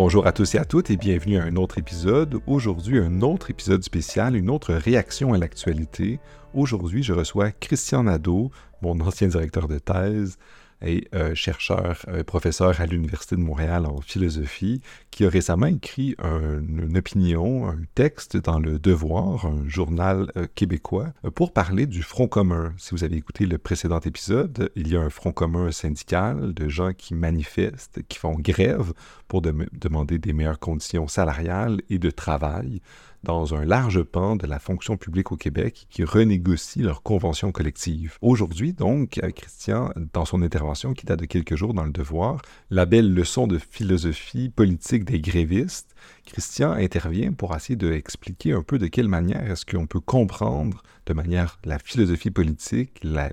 Bonjour à tous et à toutes et bienvenue à un autre épisode. Aujourd'hui, un autre épisode spécial, une autre réaction à l'actualité. Aujourd'hui, je reçois Christian Nadeau, mon ancien directeur de thèse, et euh, chercheur, euh, professeur à l'Université de Montréal en philosophie, qui a récemment écrit une opinion, un texte dans Le Devoir, un journal euh, québécois, pour parler du Front commun. Si vous avez écouté le précédent épisode, il y a un Front commun syndical de gens qui manifestent, qui font grève pour demander des meilleures conditions salariales et de travail dans un large pan de la fonction publique au Québec qui renégocie leurs conventions collectives. Aujourd'hui, donc, euh, Christian, dans son intervention qui date de quelques jours dans Le Devoir, la belle leçon de philosophie politique des grévistes, Christian intervient pour essayer d'expliquer un peu de quelle manière est-ce qu'on peut comprendre de manière la philosophie politique, la,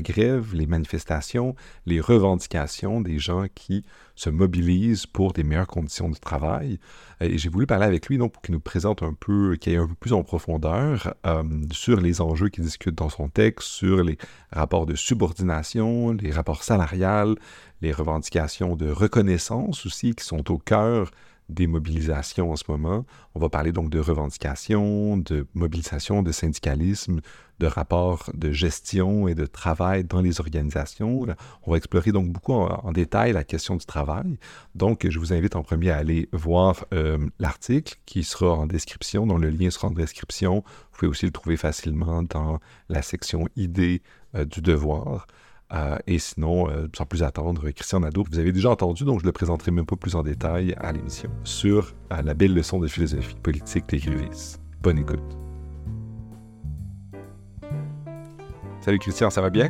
grève, les manifestations, les revendications des gens qui se mobilisent pour des meilleures conditions de travail. Et j'ai voulu parler avec lui donc, pour qu'il nous présente un peu, qu'il aille un peu plus en profondeur euh, sur les enjeux qu'il discute dans son texte, sur les rapports de subordination, les rapports salariales, les revendications de reconnaissance aussi qui sont au cœur des mobilisations en ce moment. On va parler donc de revendications, de mobilisation, de syndicalisme, de rapports de gestion et de travail dans les organisations. On va explorer donc beaucoup en, détail la question du travail. Donc, je vous invite en premier à aller voir euh, l'article qui sera en description, dont le lien sera en description. Vous pouvez aussi le trouver facilement dans la section idées euh, du devoir. Euh, et sinon, euh, sans plus attendre, Christian Nadeau, vous avez déjà entendu, donc je le présenterai même pas plus en détail à l'émission, sur euh, la belle leçon de philosophie politique d'Écrivis. Bonne écoute. Salut Christian, ça va bien?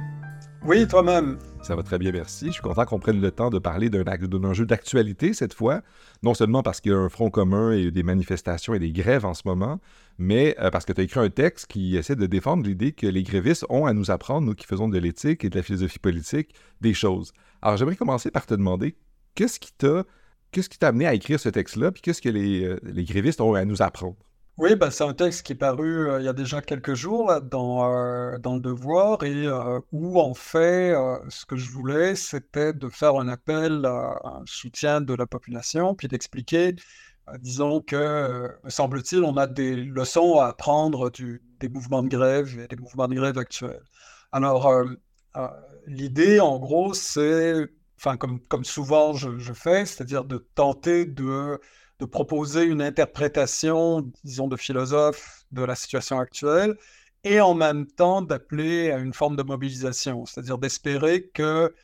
Oui, toi-même. Ça va très bien, merci. Je suis content qu'on prenne le temps de parler d'un enjeu d'actualité cette fois, non seulement parce qu'il y a un front commun et des manifestations et des grèves en ce moment, mais euh, parce que tu as écrit un texte qui essaie de défendre l'idée que les grévistes ont à nous apprendre, nous qui faisons de l'éthique et de la philosophie politique, des choses. Alors j'aimerais commencer par te demander, qu'est-ce qui t'a qu'est-ce amené à écrire ce texte-là, puis qu'est-ce que les, euh, les grévistes ont à nous apprendre? Oui, bah, c'est un texte qui est paru euh, il y a déjà quelques jours dans, euh, dans Le Devoir et euh, où en fait ce que je voulais c'était de faire un appel à un soutien de la population puis d'expliquer, disons que, semble-t-il, on a des leçons à apprendre du, des mouvements de grève et des mouvements de grève actuels. Alors l'idée en gros c'est, comme, comme souvent je fais, c'est-à-dire de tenter de de proposer une interprétation, disons, de philosophe de la situation actuelle, et en même temps d'appeler à une forme de mobilisation, c'est-à-dire d'espérer que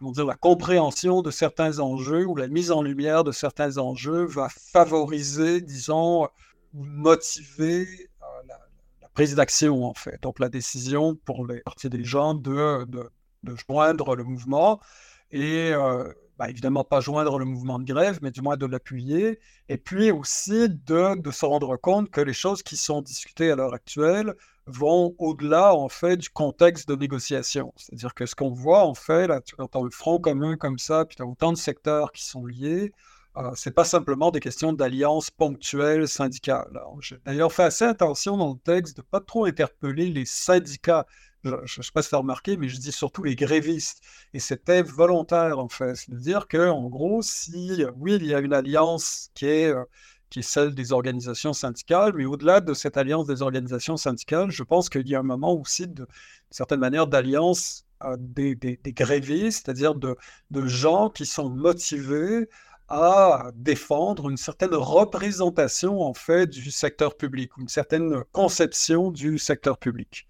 comment dire, la compréhension de certains enjeux ou la mise en lumière de certains enjeux va favoriser, disons, ou motiver euh, la, prise d'action, en fait. Donc la décision pour les parties des gens de, de, joindre le mouvement. Et euh, bah, évidemment pas joindre le mouvement de grève, mais du moins de l'appuyer, et puis aussi de, se rendre compte que les choses qui sont discutées à l'heure actuelle vont au-delà en fait du contexte de négociation. C'est-à-dire que ce qu'on voit en fait, là, entends le front commun comme ça, puis as autant de secteurs qui sont liés, euh, c'est pas simplement des questions d'alliance ponctuelle syndicale. J'ai d'ailleurs fait assez attention dans le texte de pas trop interpeller les syndicats je ne sais pas si tu as remarqué, mais je dis surtout les grévistes. Et c'était volontaire, en fait. C'est-à-dire qu'en gros, si, oui, il y a une alliance qui est, euh, qui est celle des organisations syndicales, mais au-delà de cette alliance des organisations syndicales, je pense qu'il y a un moment aussi, de, certaine manière, d'alliance euh, des, grévistes, c'est-à-dire de, de gens qui sont motivés à défendre une certaine représentation, en fait, du secteur public, une certaine conception du secteur public.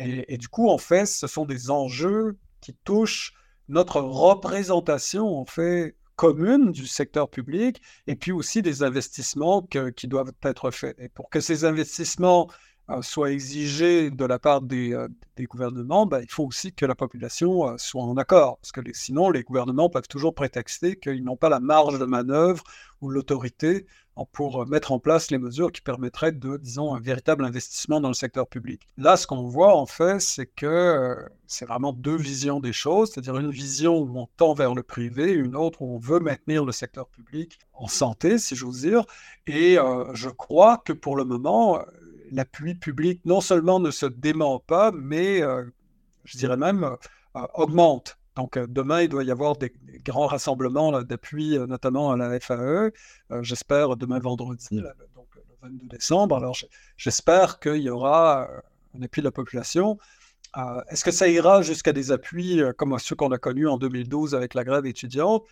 Et, du coup, en fait, ce sont des enjeux qui touchent notre représentation, en fait, commune du secteur public, et puis aussi des investissements qui doivent être faits. Et pour que ces investissements euh, soient exigés de la part des, euh, gouvernements, ben, il faut aussi que la population euh, soit en accord, parce que sinon, les gouvernements peuvent toujours prétexter qu'ils n'ont pas la marge de manœuvre ou l'autorité pour mettre en place les mesures qui permettraient de, disons, un véritable investissement dans le secteur public. Là, ce qu'on voit, en fait, c'est que euh, c'est vraiment deux visions des choses, c'est-à-dire une vision où on tend vers le privé, une autre où on veut maintenir le secteur public en santé, si j'ose dire. Et euh, je crois que pour le moment, euh, l'appui public non seulement ne se dément pas, mais je dirais même augmente. Donc demain, il doit y avoir des, grands rassemblements d'appui, notamment à la FAE. j'espère demain vendredi, donc le 22 décembre. Alors j'espère qu'il y aura un appui de la population. Est-ce que ça ira jusqu'à des appuis comme ceux qu'on a connus en 2012 avec la grève étudiante?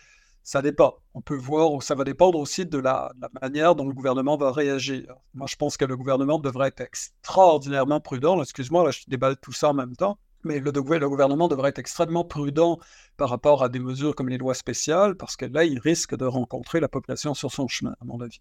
Ça dépend. On peut voir, ça va dépendre aussi de la, manière dont le gouvernement va réagir. Moi, je pense que le gouvernement devrait être extraordinairement prudent. Excuse-moi, là, je déballe tout ça en même temps. Mais le, gouvernement devrait être extrêmement prudent par rapport à des mesures comme les lois spéciales, parce que là, il risque de rencontrer la population sur son chemin, à mon avis.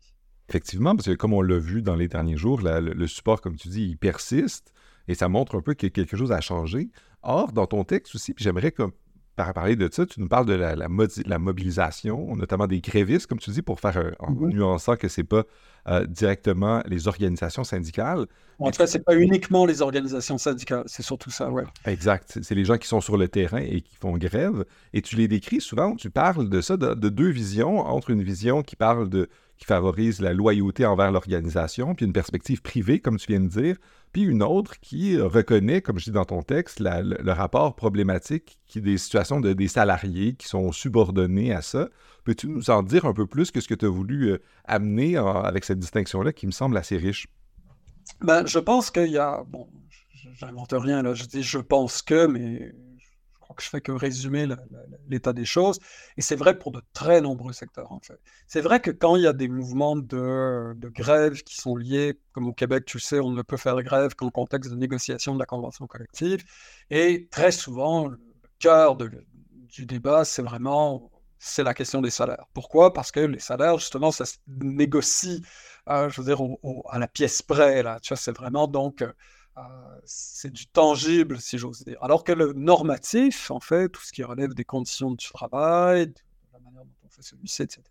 Effectivement, parce que comme on l'a vu dans les derniers jours, le, support, comme tu dis, il persiste et ça montre un peu que quelque chose a changé. Or, dans ton texte aussi, j'aimerais comme par parler de ça, tu nous parles de la, la, mobilisation, notamment des grévistes, comme tu dis, pour faire un, en mm-hmm. nuançant que c'est pas euh, directement les organisations syndicales. En tout cas, c'est pas uniquement les organisations syndicales, c'est surtout ça, ouais. Exact. C'est les gens qui sont sur le terrain et qui font grève. Et tu les décris souvent, tu parles de ça, de, de deux visions, entre une vision qui parle de qui favorise la loyauté envers l'organisation, puis une perspective privée, comme tu viens de dire, puis une autre qui reconnaît, comme je dis dans ton texte, le, rapport problématique des situations de, des salariés qui sont subordonnés à ça. Peux-tu nous en dire un peu plus que ce que tu as voulu euh, amener avec cette distinction-là qui me semble assez riche? Ben, je pense qu'il y a. Bon, j'invente rien, là. Je dis je pense que, mais que je fais que résumer l'état des choses. Et c'est vrai pour de très nombreux secteurs, en fait. C'est vrai que quand il y a des mouvements de, grève qui sont liés, comme au Québec, tu sais, on ne peut faire grève qu'en contexte de négociation de la convention collective. Et très souvent, le cœur du débat, c'est vraiment c'est la question des salaires. Pourquoi? Parce que les salaires, justement, ça se négocie, euh, je veux dire, à la pièce près. Là. Tu vois, c'est vraiment donc euh, c'est du tangible, si j'ose dire. Alors que le normatif, en fait, tout ce qui relève des conditions du travail, celui-ci, etc.,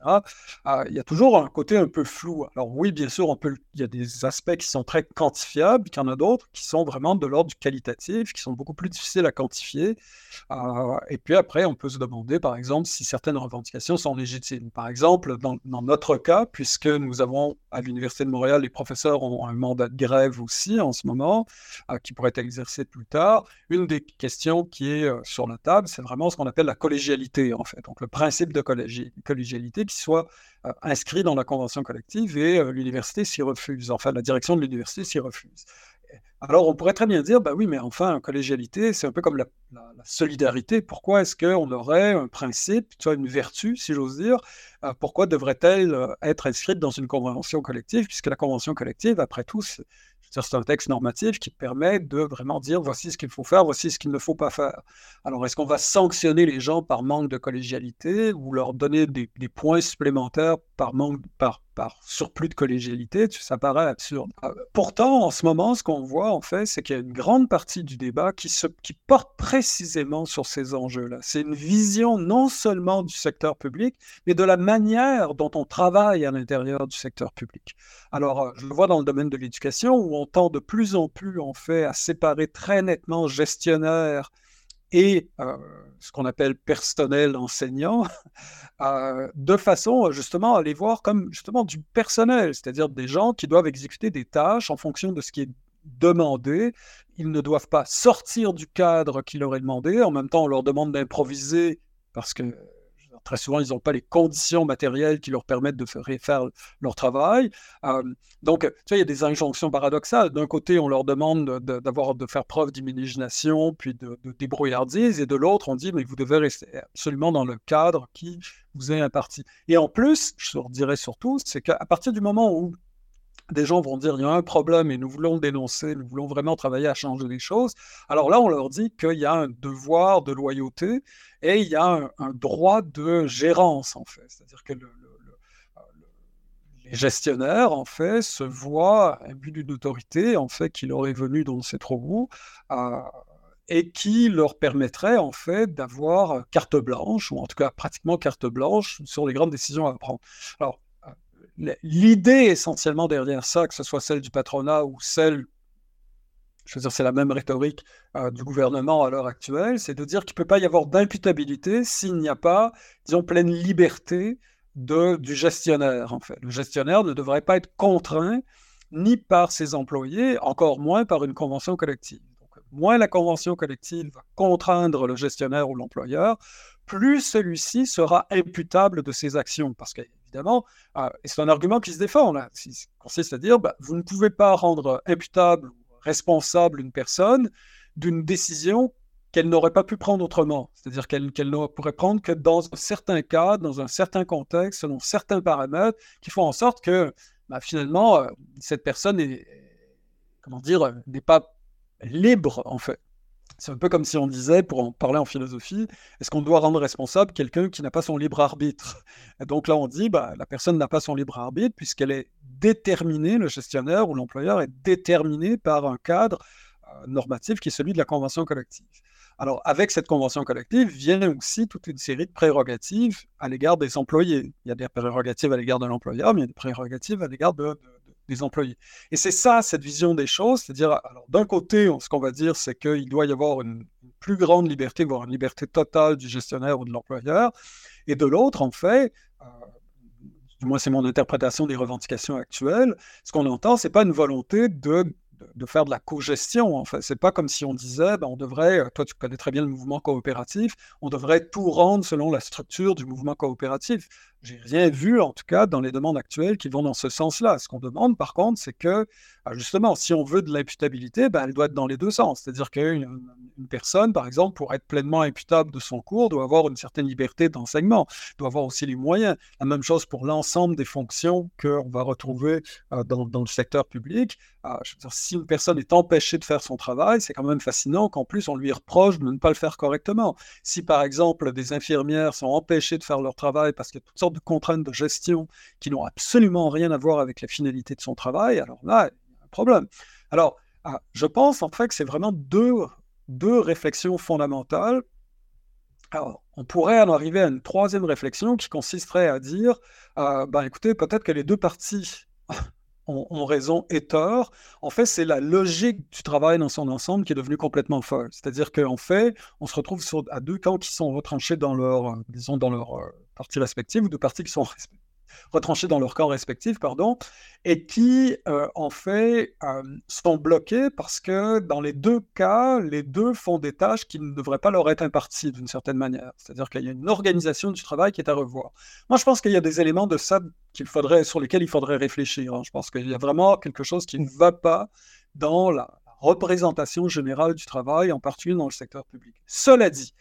ah, il y a toujours un côté un peu flou. Alors oui, bien sûr, il y a des aspects qui sont très quantifiables, qu'il y en a d'autres qui sont vraiment de l'ordre qualitatif, qui sont beaucoup plus difficiles à quantifier. Euh, et puis après, on peut se demander, par exemple, si certaines revendications sont légitimes. Par exemple, dans, notre cas, puisque nous avons à l'Université de Montréal, les professeurs ont un mandat de grève aussi en ce moment, euh, qui pourrait être exercé plus tard, une des questions qui est euh, sur la table, c'est vraiment ce qu'on appelle la collégialité, en fait. Donc le principe de collégialité collégialité qui soit euh, inscrit dans la convention collective et euh, l'université s'y refuse. Enfin, la direction de l'université s'y refuse. Alors, on pourrait très bien dire, bah oui, mais enfin, collégialité, c'est un peu comme la, solidarité. Pourquoi est-ce qu'on aurait un principe, tu vois, une vertu, si j'ose dire, euh, pourquoi devrait-elle être inscrite dans une convention collective, puisque la convention collective, après tout, c'est un texte normatif qui permet de vraiment dire voici ce qu'il faut faire, voici ce qu'il ne faut pas faire. Alors, est-ce qu'on va sanctionner les gens par manque de collégialité ou leur donner des, points supplémentaires par manque, par, par surplus de collégialité Ça paraît absurde. Euh, pourtant, en ce moment, ce qu'on voit, en fait, c'est qu'il y a une grande partie du débat qui, qui porte précisément sur ces enjeux-là. C'est une vision non seulement du secteur public, mais de la manière dont on travaille à l'intérieur du secteur public. Alors, euh, je le vois dans le domaine de l'éducation où on tend de plus en plus, en fait, à séparer très nettement gestionnaire et euh, ce qu'on appelle personnel enseignant, euh, de façon justement à les voir comme justement du personnel, c'est-à-dire des gens qui doivent exécuter des tâches en fonction de ce qui est demandé. Ils ne doivent pas sortir du cadre qui leur est demandé. En même temps, on leur demande d'improviser parce que Très souvent, ils n'ont pas les conditions matérielles qui leur permettent de faire, leur travail. Donc, tu vois, il y a des injonctions paradoxales. D'un côté, on leur demande d'avoir de, faire preuve d'imagination, puis de, débrouillardise, et de l'autre, on dit, mais vous devez rester absolument dans le cadre qui vous est imparti. Et en plus, je leur dirais surtout, c'est qu'à partir du moment où des gens vont dire il y a un problème et nous voulons le dénoncer, nous voulons vraiment travailler à changer les choses. Alors là, on leur dit qu'il y a un devoir de loyauté et il y a un, droit de gérance, en fait. C'est-à-dire que le, les gestionnaires, en fait, se voient but d'une autorité, en fait, qui leur est venue dans ces trop où, euh, et qui leur permettrait, en fait, d'avoir carte blanche, ou en tout cas pratiquement carte blanche, sur les grandes décisions à prendre. Alors, l'idée essentiellement derrière ça, que ce soit celle du patronat ou celle, je veux dire, c'est la même rhétorique euh, du gouvernement à l'heure actuelle, c'est de dire qu'il ne peut pas y avoir d'imputabilité s'il n'y a pas, disons, pleine liberté du gestionnaire, en fait. Le gestionnaire ne devrait pas être contraint ni par ses employés, encore moins par une convention collective. moins la convention collective va contraindre le gestionnaire ou l'employeur, plus celui-ci sera imputable de ses actions. Parce qu'évidemment, euh, et c'est un argument qui se défend, là, qui consiste à dire, bah, vous ne pouvez pas rendre imputable ou responsable une personne d'une décision qu'elle n'aurait pas pu prendre autrement. C'est-à-dire qu'elle ne pourrait prendre que dans un certain cas, dans un certain contexte, selon certains paramètres, qui font en sorte que bah, finalement, euh, cette personne dire, n'est pas libre, en fait. C'est un peu comme si on disait, pour en parler en philosophie, est-ce qu'on doit rendre responsable quelqu'un qui n'a pas son libre arbitre? Et donc là, on dit, bah, la personne n'a pas son libre arbitre puisqu'elle est déterminée, le gestionnaire ou l'employeur est déterminé par un cadre euh, normatif qui est celui de la convention collective. Alors, avec cette convention collective vient aussi toute une série de prérogatives à l'égard des employés. Il y a des prérogatives à l'égard de l'employeur, mais il y a des prérogatives à l'égard de, des employés. Et c'est ça, cette vision des choses, c'est-à-dire, alors d'un côté, ce qu'on va dire, c'est qu'il doit y avoir une, plus grande liberté, voire une liberté totale du gestionnaire ou de l'employeur, et de l'autre, en fait, euh, du moins c'est mon interprétation des revendications actuelles, ce qu'on entend, c'est pas une volonté de de, faire de la co-gestion. En fait. C'est pas comme si on disait, ben, on devrait, euh, toi tu connais très bien le mouvement coopératif, on devrait tout rendre selon la structure du mouvement coopératif. J'ai rien vu, en tout cas, dans les demandes actuelles qui vont dans ce sens-là. Ce qu'on demande, par contre, c'est que, ah, justement, si on veut de l'imputabilité, ben, elle doit être dans les deux sens. C'est-à-dire qu'une une personne, par exemple, pour être pleinement imputable de son cours, doit avoir une certaine liberté d'enseignement, doit avoir aussi les moyens. La même chose pour l'ensemble des fonctions qu'on va retrouver euh, dans, dans, le secteur public. Ah, si une personne est empêchée de faire son travail, c'est quand même fascinant qu'en plus on lui reproche de ne pas le faire correctement. Si, par exemple, des infirmières sont empêchées de faire leur travail parce qu'il y a toutes sortes de contraintes de gestion qui n'ont absolument rien à voir avec la finalité de son travail, alors là, il y a un problème. Alors, ah, je pense en fait que c'est vraiment deux, deux réflexions fondamentales. Alors, on pourrait en arriver à une troisième réflexion qui consisterait à dire, euh, ben écoutez, peut-être que les deux parties ont, raison et tort. En fait, c'est la logique du travail dans son ensemble qui est devenue complètement folle. C'est-à-dire qu'en fait, on se retrouve à deux camps qui sont retranchés dans leur, euh, disons, dans leur euh, partie respective, ou deux parties qui sont retranchés dans leur corps respectif, pardon, et qui, euh, en fait, euh, sont bloqués parce que dans les deux cas, les deux font des tâches qui ne devraient pas leur être imparties d'une certaine manière. C'est-à-dire qu'il y a une organisation du travail qui est à revoir. Moi, je pense qu'il y a des éléments de ça qu'il faudrait, sur lesquels il faudrait réfléchir. Hein. Je pense qu'il y a vraiment quelque chose qui ne va pas dans la représentation générale du travail, en particulier dans le secteur public. Cela dit,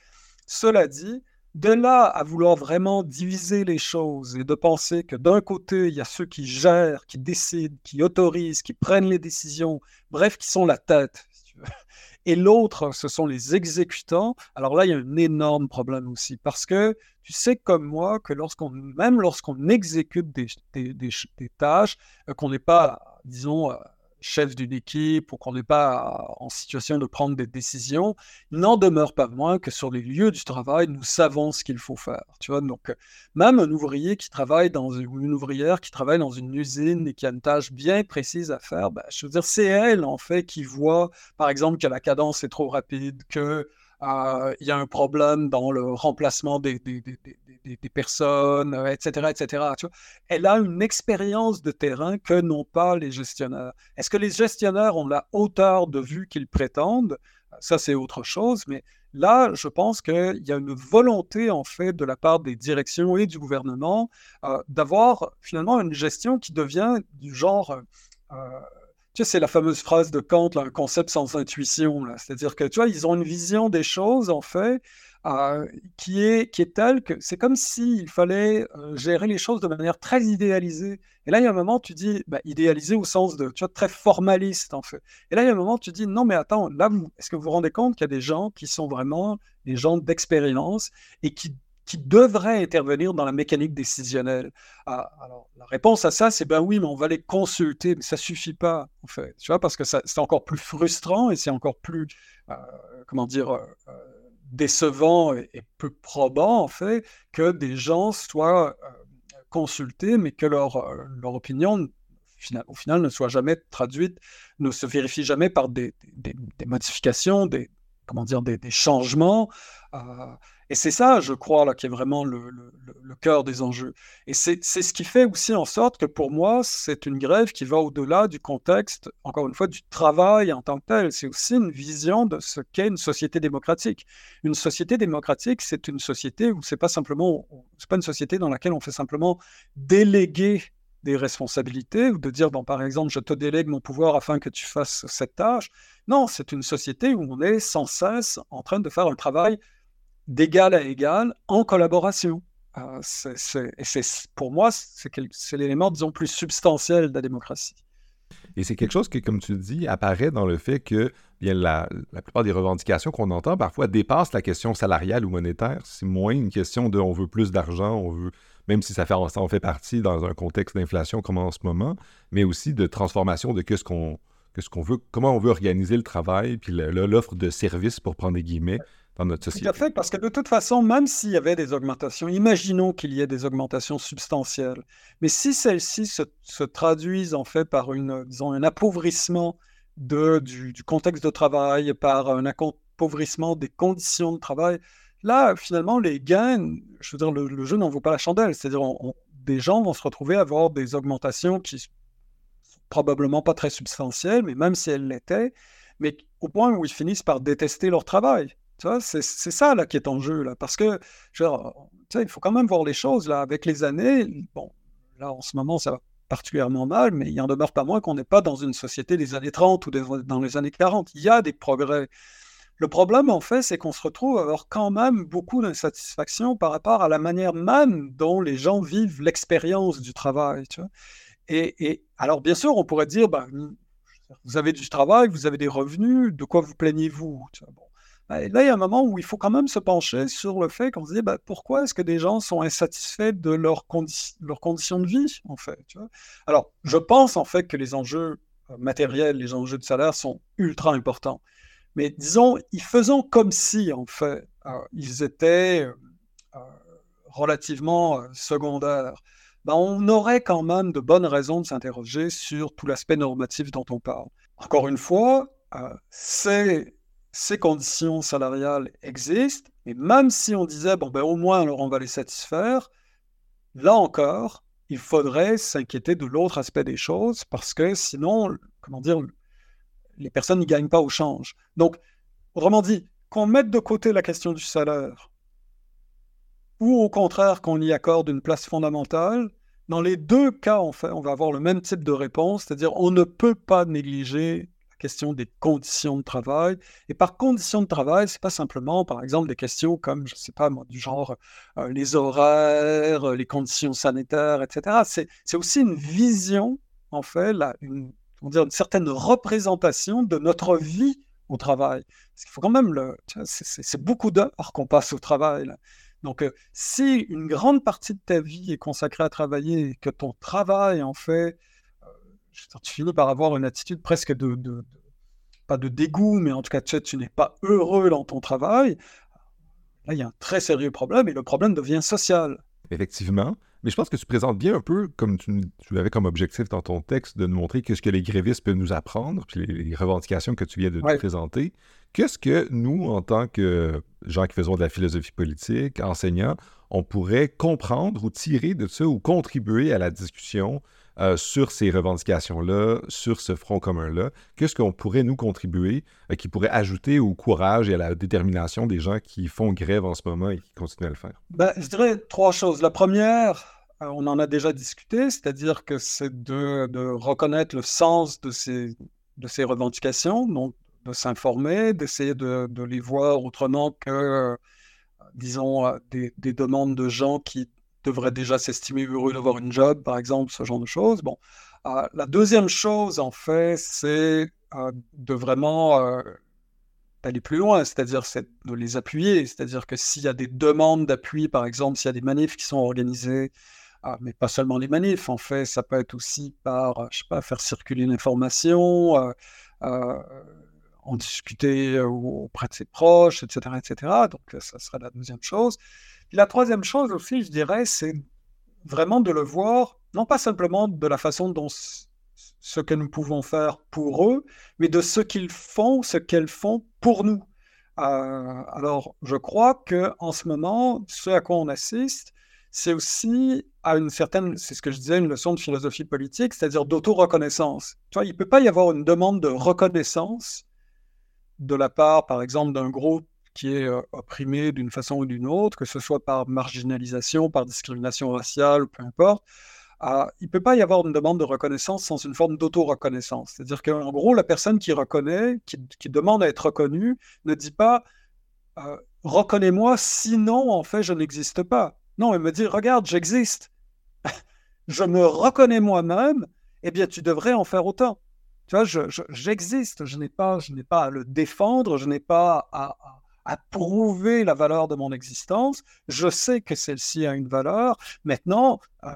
cela dit, de là à vouloir vraiment diviser les choses et de penser que d'un côté, il y a ceux qui gèrent, qui décident, qui autorisent, qui prennent les décisions, bref, qui sont la tête, et l'autre, ce sont les exécutants, alors là, il y a un énorme problème aussi, parce que tu sais comme moi que même lorsqu'on exécute des, des tâches, euh, qu'on n'est pas, disons, euh, chef d'une équipe ou qu'on n'est pas en situation de prendre des décisions, il n'en demeure pas moins que sur les lieux du travail, nous savons ce qu'il faut faire. Tu vois, donc même un ouvrier qui travaille dans une, ouvrière qui travaille dans une usine et qui a une tâche bien précise à faire, ben, je veux dire, c'est elle en fait qui voit, par exemple, que la cadence est trop rapide, que il y a un problème dans le remplacement des, personnes, etc. etc. Tu vois? Elle a une expérience de terrain que n'ont pas les gestionnaires. Est-ce que les gestionnaires ont la hauteur de vue qu'ils prétendent? Ça, c'est autre chose, mais là, je pense qu'il y a une volonté, en fait, de la part des directions et du gouvernement euh, d'avoir finalement une gestion qui devient du genre... Euh, c'est la fameuse phrase de Kant, un concept sans intuition. C'est-à-dire que, tu vois, ils ont une vision des choses, en fait, euh, qui, est, qui est telle que c'est comme s'il fallait euh, gérer les choses de manière très idéalisée. Et là, il y a un moment, tu dis, bah, idéalisé au sens de, tu vois, très formaliste, en fait. Et là, il y a un moment, tu dis, non, mais attends, là, est-ce que vous vous rendez compte qu'il y a des gens qui sont vraiment des gens d'expérience et qui qui devrait intervenir dans la mécanique décisionnelle ah, Alors, la réponse à ça, c'est ben oui, mais on va les consulter, mais ça suffit pas, en fait. Tu vois, parce que c'est encore plus frustrant et c'est encore plus, euh, comment dire, euh, euh, décevant et, peu probant, en fait, que des gens soient consultés, mais que leur, leur opinion au final ne soit jamais traduite, ne se vérifie jamais par des, modifications, des, comment dire, des changements. Et c'est ça, je crois, là, qui est vraiment le, cœur des enjeux. Et c'est ce qui fait aussi en sorte que pour moi, c'est une grève qui va au-delà du contexte, encore une fois, du travail en tant que tel. C'est aussi une vision de ce qu'est une société démocratique. Une société démocratique, c'est une société où c'est pas simplement, c'est pas une société dans laquelle on fait simplement déléguer des responsabilités ou de dire, par exemple, je te délègue mon pouvoir afin que tu fasses cette tâche. Non, c'est une société où on est sans cesse en train de faire un travail d'égal à égal en collaboration. Euh, c'est, pour moi, c'est l'élément, disons, plus substantiel de la démocratie. Et c'est quelque chose qui, comme tu dis, apparaît dans le fait que bien, la, plupart des revendications qu'on entend parfois dépassent la question salariale ou monétaire. C'est moins une question de on veut plus d'argent, on veut, même si ça fait, en fait partie dans un contexte d'inflation comme en ce moment, mais aussi de transformation de ce qu'on ce qu'on veut, comment on veut organiser le travail, puis l'offre de services, pour prendre des guillemets, dans notre société. Tout à fait, parce que de toute façon, même s'il y avait des augmentations, imaginons qu'il y ait des augmentations substantielles, mais si celles-ci se, traduisent en fait par une, disons, un appauvrissement du, contexte de travail, par un appauvrissement des conditions de travail, là, finalement, les gains, je veux dire, le, jeu n'en vaut pas la chandelle. C'est-à-dire, des gens vont se retrouver à avoir des augmentations qui sont probablement pas très substantielles, mais même si elles l'étaient, mais au point où ils finissent par détester leur travail. C'est ça là qui est en jeu là, parce que il faut quand même voir les choses là. Avec les années, bon, là en ce moment ça va particulièrement mal, mais il en demeure pas moins qu'on n'est pas dans une société des années 30 ou dans les années 40. Il y a des progrès. Le problème, en fait, c'est qu'on se retrouve à avoir quand même beaucoup d'insatisfaction par rapport à la manière même dont les gens vivent l'expérience du travail. Et, alors, bien sûr, on pourrait dire, ben, vous avez du travail, vous avez des revenus, de quoi vous plaignez-vous. Ben, là, il y a un moment où il faut quand même se pencher sur le fait qu'on se dit ben, pourquoi est-ce que des gens sont insatisfaits de leurs conditions de vie, en fait. Alors, je pense en fait que les enjeux euh, matériels, les enjeux de salaire sont ultra importants. Mais disons, ils faisant comme si, en fait, euh, ils étaient euh, relativement secondaires. Ben, on aurait quand même de bonnes raisons de s'interroger sur tout l'aspect normatif dont on parle. Encore une fois, c'est ces conditions salariales existent, mais même si on disait, bon, ben, au moins, alors on va les satisfaire, là encore, il faudrait s'inquiéter de l'autre aspect des choses, parce que sinon, comment dire, les personnes n'y gagnent pas au change. Donc, autrement dit, qu'on mette de côté la question du salaire, ou au contraire qu'on y accorde une place fondamentale, dans les deux cas, en fait, on va avoir le même type de réponse, c'est-à-dire on ne peut pas négliger question des conditions de travail. Et par conditions de travail, c'est pas simplement, par exemple, des questions comme, je sais pas moi, du genre euh, les horaires, euh, les conditions sanitaires, etc. C'est aussi une vision, en fait, une, on dire, une certaine représentation de notre vie au travail. Parce qu'il faut quand même. C'est beaucoup d'heures qu'on passe au travail. Donc, euh, si une grande partie de ta vie est consacrée à travailler et que ton travail, en fait, tu finis par avoir une attitude presque de, pas de dégoût, mais en tout cas, tu, tu n'es pas heureux dans ton travail. Là, il y a un très sérieux problème et le problème devient social. Effectivement. Mais je pense que tu présentes bien un peu, comme tu, tu avais comme objectif dans ton texte, de nous montrer ce que les grévistes peuvent nous apprendre, puis les, revendications que tu viens de nous présenter. Qu'est-ce que nous, en tant que gens qui faisons de la philosophie politique, enseignants, on pourrait comprendre ou tirer de ça ou contribuer à la discussion euh, sur ces revendications-là, sur ce front commun-là? Qu'est-ce qu'on pourrait nous contribuer, euh, qui pourrait ajouter au courage et à la détermination des gens qui font grève en ce moment et qui continuent à le faire? Ben, je dirais trois choses. La première, euh, on en a déjà discuté, c'est-à-dire que c'est de, reconnaître le sens de ces, de ces revendications, donc de s'informer, d'essayer de, les voir autrement que, disons, des, demandes de gens qui devrait déjà s'estimer heureux d'avoir une job, par exemple, ce genre de choses. Bon, euh, la deuxième chose, en fait, c'est euh, de vraiment euh, aller plus loin, c'est-à-dire de les appuyer, c'est-à-dire que s'il y a des demandes d'appui, par exemple, s'il y a des manifs qui sont organisés, mais pas seulement les manifs, en fait, ça peut être aussi par, je sais pas, faire circuler l'information, en discuter auprès de ses proches, etc., etc. Donc, ça serait la deuxième chose la troisième chose aussi, je dirais, c'est vraiment de le voir, non pas simplement de la façon dont ce que nous pouvons faire pour eux, mais de ce qu'ils font, ce qu'elles font pour nous. alors, je crois que en ce moment, ce à quoi on assiste, c'est aussi à une certaine, c'est ce que je disais, une leçon de philosophie politique, c'est-à-dire d'auto-reconnaissance. Il ne peut pas y avoir une demande de reconnaissance de la part, par exemple, d'un groupe qui est euh, opprimé d'une façon ou d'une autre, que ce soit par marginalisation, par discrimination raciale, peu importe. Ah, il ne peut pas y avoir une demande de reconnaissance sans une forme d'auto-reconnaissance. C'est-à-dire qu'en gros, la personne qui reconnaît, qui, demande à être reconnue, ne dit pas euh, reconnais-moi, sinon, en fait, je n'existe pas. Non, elle me dit, regarde, j'existe. je me reconnais moi-même, eh bien, tu devrais en faire autant. Tu vois, j'existe, je, n'ai pas, pas à le défendre, je n'ai pas à, prouver la valeur de mon existence. Je sais que celle-ci a une valeur. Maintenant, euh,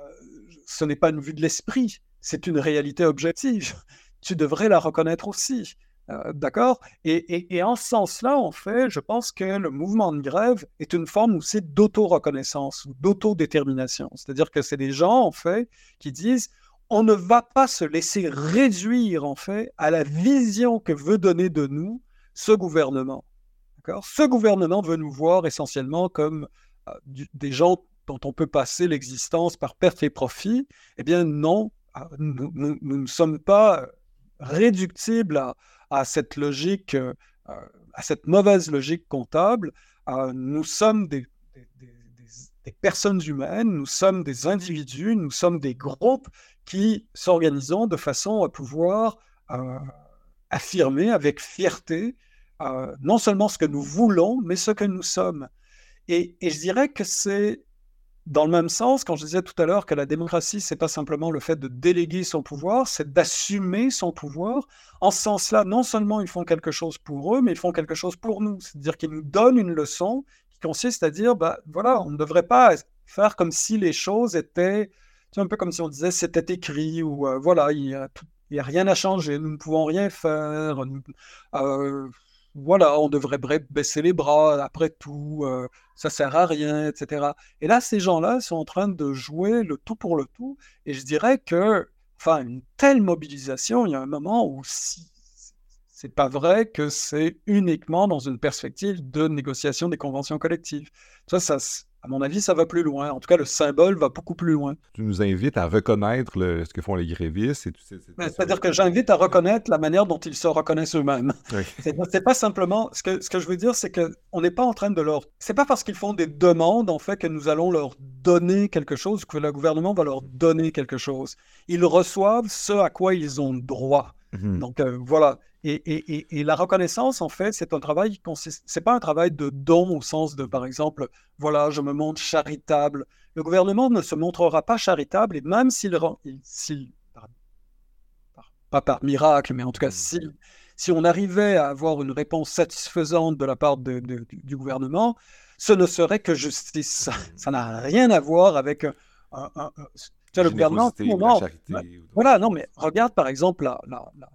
ce n'est pas une vue de l'esprit, c'est une réalité objective. Tu devrais la reconnaître aussi. Euh, d'accord? Et, en ce sens-là, en fait, je pense que le mouvement de grève est une forme aussi d'auto-reconnaissance ou d'autodétermination. C'est-à-dire que c'est des gens, en fait, qui disent on ne va pas se laisser réduire, en fait, à la vision que veut donner de nous ce gouvernement. Ce gouvernement veut nous voir essentiellement comme euh, des gens dont on peut passer l'existence par perte et profit. Eh bien, non, euh, nous, ne sommes pas réductibles à, cette logique, euh, euh, à cette mauvaise logique comptable. Euh, nous sommes des, personnes humaines, nous sommes des individus, nous sommes des groupes qui s'organisons de façon à pouvoir affirmer avec fierté non seulement ce que nous voulons, mais ce que nous sommes. et je dirais que c'est dans le même sens, quand je disais tout à l'heure que la démocratie, c'est pas simplement le fait de déléguer son pouvoir, c'est d'assumer son pouvoir. En ce sens-là, non seulement ils font quelque chose pour eux, mais ils font quelque chose pour nous. C'est-à-dire qu'ils nous donnent une leçon qui consiste à dire, bah voilà, on ne devrait pas faire comme si les choses étaient, tu un peu comme si on disait c'était écrit ou euh, voilà, il n'y a, a, rien à changer, nous ne pouvons rien faire. Euh, voilà, on devrait baisser les bras, après tout, euh, ça sert à rien, etc. Et là, ces gens-là sont en train de jouer le tout pour le tout. Et je dirais que, enfin, une telle mobilisation, il y a un moment où si c'est pas vrai que c'est uniquement dans une perspective de négociation des conventions collectives. Ça, ça, à mon avis, ça va plus loin. En tout cas, le symbole va beaucoup plus loin. Tu nous invites à reconnaître ce que font les grévistes. Et C'est-à-dire que j'invite à reconnaître la manière dont ils se reconnaissent eux-mêmes. C'est pas simplement. Ce que, ce que je veux dire, c'est qu'on n'est pas en train de leur. C'est pas parce qu'ils font des demandes, en fait, que nous allons leur donner quelque chose, que le gouvernement va leur donner quelque chose. Ils reçoivent ce à quoi ils ont droit. Mhm. Donc euh, voilà. Et, la reconnaissance, en fait, c'est un travail qui consiste. C'est pas un travail de don au sens de, par exemple, voilà, je me montre charitable. Le gouvernement ne se montrera pas charitable, et même s'il, s'il pas par miracle, mais en tout cas, si, si on arrivait à avoir une réponse satisfaisante de la part du gouvernement, ce ne serait que justice. Ça n'a rien à voir avec un, tu le gouvernement, voilà, non, mais regarde par exemple la,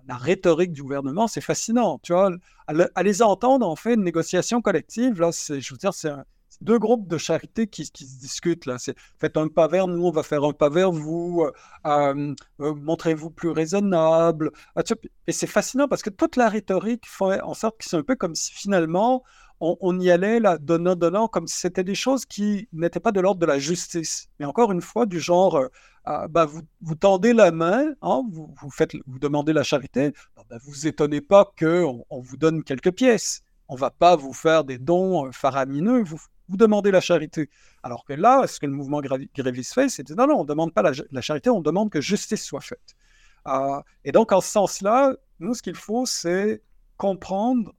la, rhétorique du gouvernement, c'est fascinant. Tu vois, à, les entendre en fait une négociation collective, là, je veux dire, c'est deux groupes de charité qui, se discutent là. Faites un pas vers nous, on va faire un pas vers vous. Euh, euh, montrez-vous plus raisonnable. Ah, et c'est fascinant parce que toute la rhétorique fait en sorte que c'est un peu comme si finalement on, y allait là, donnant, donnant, comme si c'était des choses qui n'étaient pas de l'ordre de la justice. Mais encore une fois, du genre, euh, ah, bah, vous, vous, tendez la main, hein, vous, demandez la charité, bah, bah vous étonnez pas qu'on on vous donne quelques pièces. On va pas vous faire des dons faramineux, vous demandez la charité. Alors que là, ce que le mouvement gréviste fait, c'est non, non, on ne demande pas la, charité, on demande que justice soit faite. Euh, et donc, en ce sens-là, nous, ce qu'il faut, c'est comprendre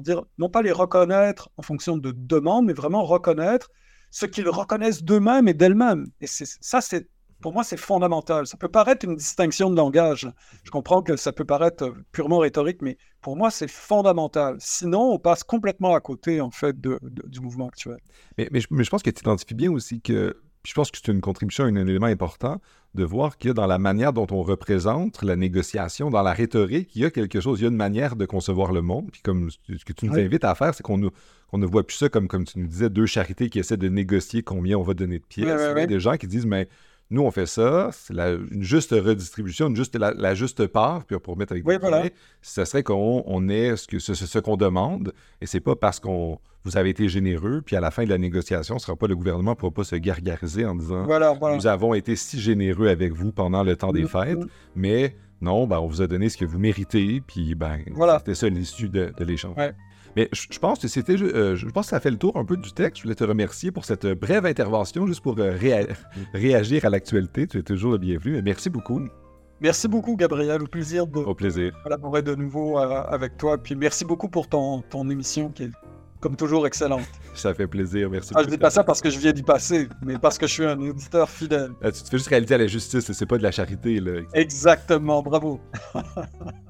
dire, non pas les reconnaître en fonction de demandes, mais vraiment reconnaître ce qu'ils reconnaissent d'eux-mêmes et d'elles-mêmes. Et ça, c'est pour moi, c'est fondamental. Ça peut paraître une distinction de langage. Je comprends que ça peut paraître purement rhétorique, mais pour moi, c'est fondamental. Sinon, on passe complètement à côté, en fait, du mouvement actuel. Mais, mais, je, pense que tu identifies bien aussi que, je pense que c'est une contribution, un élément important, de voir qu'il y a dans la manière dont on représente la négociation, dans la rhétorique, il y a quelque chose, il y a une manière de concevoir le monde. Puis comme ce que tu nous invites à faire, c'est qu'on ne voit plus ça comme, comme tu nous disais, deux charités qui essaient de négocier combien on va donner de pièces. il y a des gens qui disent, mais Nous, on fait ça, c'est une juste redistribution, une juste, la, juste part, puis pour mettre avec oui, voilà. ça serait qu'on on ait ce, que, ce, qu'on demande, et c'est pas parce qu'on vous avez été généreux, puis à la fin de la négociation, ce sera pas le gouvernement ne pourra pas se gargariser en disant voilà, voilà. nous avons été si généreux avec vous pendant le temps des fêtes, mais non, ben, on vous a donné ce que vous méritez, puis ben, voilà. c'était ça l'issue de, de l'échange. Mais je, pense que c'était, euh, je pense que ça fait le tour un peu du texte. Je voulais te remercier pour cette brève intervention, juste pour euh, réagir à l'actualité. Tu es toujours le bienvenu. Merci beaucoup. Merci beaucoup, Gabriel. Au plaisir de Au plaisir. collaborer de nouveau euh, avec toi. Puis merci beaucoup pour ton, ton émission qui est, comme toujours, excellente. Ça fait plaisir. Merci ah, Je dis pas ça parce que je viens d'y passer, mais parce que je suis un auditeur fidèle. tu te fais juste réaliser à la justice, c'est pas de la charité. Là. Exactement. Bravo.